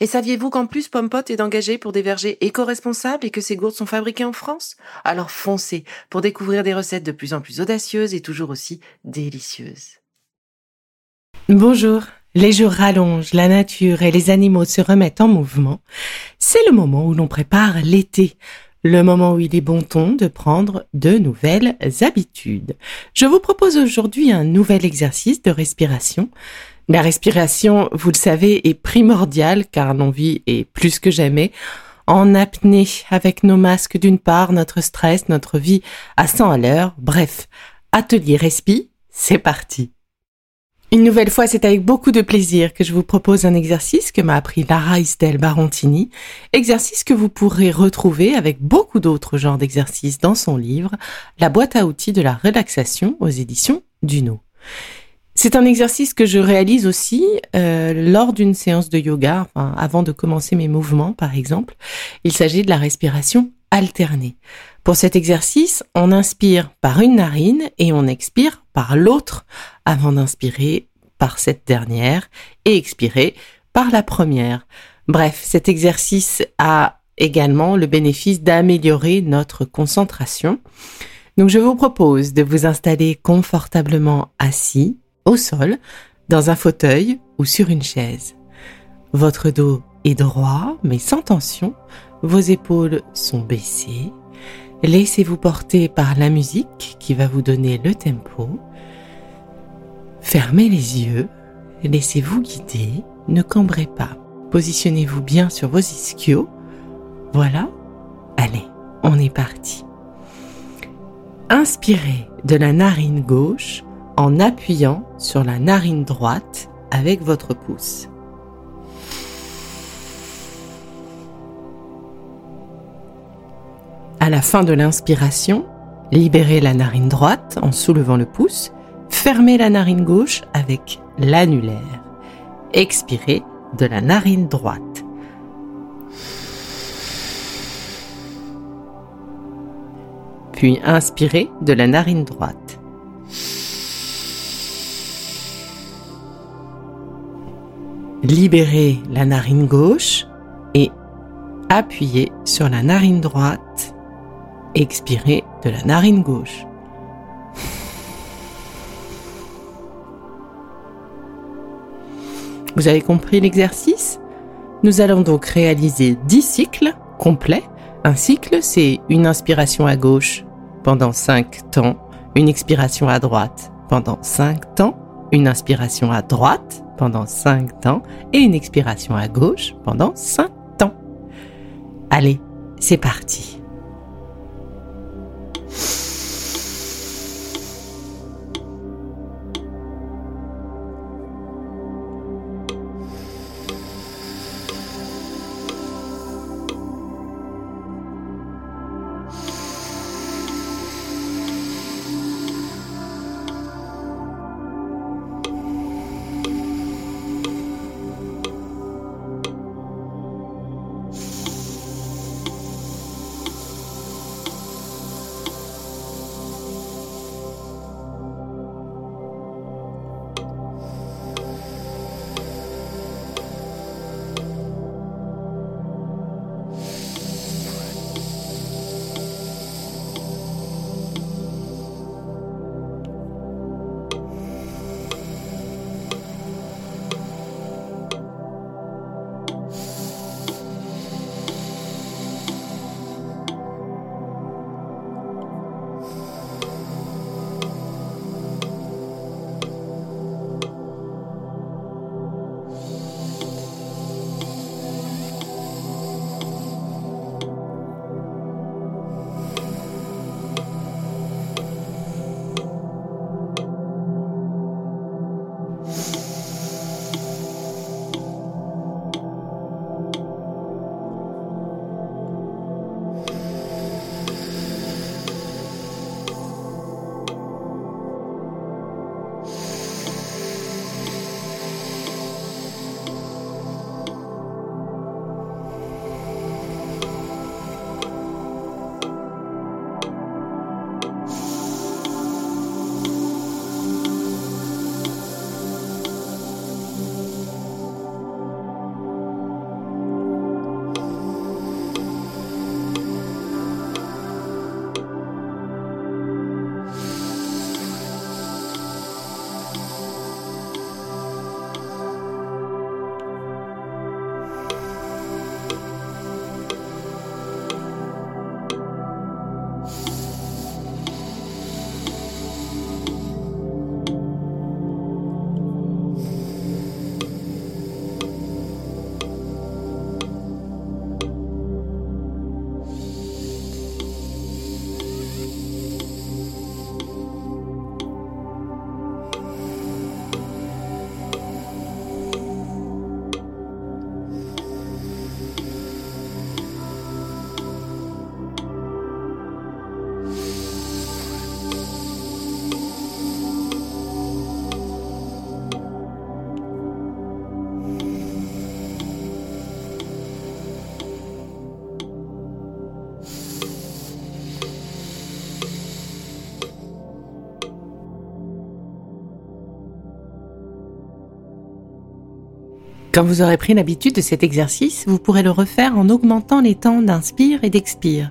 Et saviez-vous qu'en plus Pompot est engagé pour des vergers éco-responsables et que ces gourdes sont fabriquées en France? Alors foncez pour découvrir des recettes de plus en plus audacieuses et toujours aussi délicieuses. Bonjour. Les jours rallongent, la nature et les animaux se remettent en mouvement. C'est le moment où l'on prépare l'été, le moment où il est bon ton de prendre de nouvelles habitudes. Je vous propose aujourd'hui un nouvel exercice de respiration la respiration, vous le savez, est primordiale car l'on vit et plus que jamais en apnée avec nos masques d'une part, notre stress, notre vie à 100 à l'heure. Bref, atelier respi, c'est parti. Une nouvelle fois, c'est avec beaucoup de plaisir que je vous propose un exercice que m'a appris Lara Estelle Barontini, exercice que vous pourrez retrouver avec beaucoup d'autres genres d'exercices dans son livre La boîte à outils de la relaxation aux éditions Duno. C'est un exercice que je réalise aussi euh, lors d'une séance de yoga, avant de commencer mes mouvements par exemple. Il s'agit de la respiration alternée. Pour cet exercice, on inspire par une narine et on expire par l'autre avant d'inspirer par cette dernière et expirer par la première. Bref, cet exercice a également le bénéfice d'améliorer notre concentration. Donc je vous propose de vous installer confortablement assis au sol, dans un fauteuil ou sur une chaise. Votre dos est droit mais sans tension, vos épaules sont baissées. Laissez-vous porter par la musique qui va vous donner le tempo. Fermez les yeux, laissez-vous guider, ne cambrez pas. Positionnez-vous bien sur vos ischios. Voilà, allez, on est parti. Inspirez de la narine gauche en appuyant sur la narine droite avec votre pouce. À la fin de l'inspiration, libérez la narine droite en soulevant le pouce, fermez la narine gauche avec l'annulaire. Expirez de la narine droite. Puis inspirez de la narine droite. Libérez la narine gauche et appuyez sur la narine droite. Expirez de la narine gauche. Vous avez compris l'exercice? Nous allons donc réaliser 10 cycles complets. Un cycle, c'est une inspiration à gauche pendant 5 temps, une expiration à droite pendant 5 temps, une inspiration à droite pendant 5 temps et une expiration à gauche pendant 5 temps. Allez, c'est parti. Quand vous aurez pris l'habitude de cet exercice, vous pourrez le refaire en augmentant les temps d'inspire et d'expire.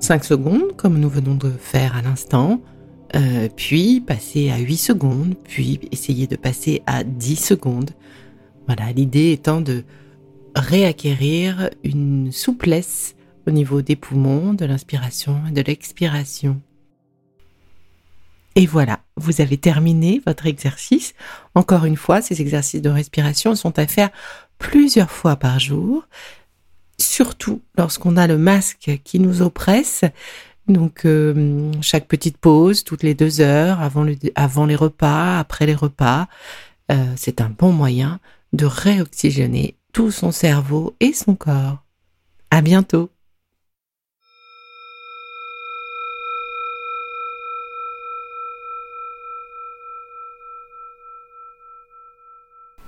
5 secondes, comme nous venons de faire à l'instant, euh, puis passer à 8 secondes, puis essayer de passer à 10 secondes. Voilà, l'idée étant de réacquérir une souplesse au niveau des poumons, de l'inspiration et de l'expiration. Et voilà, vous avez terminé votre exercice. Encore une fois, ces exercices de respiration sont à faire plusieurs fois par jour, surtout lorsqu'on a le masque qui nous oppresse. Donc euh, chaque petite pause, toutes les deux heures, avant, les repas, après les repas, euh, c'est un bon moyen de réoxygéner tout son cerveau et son corps. À bientôt!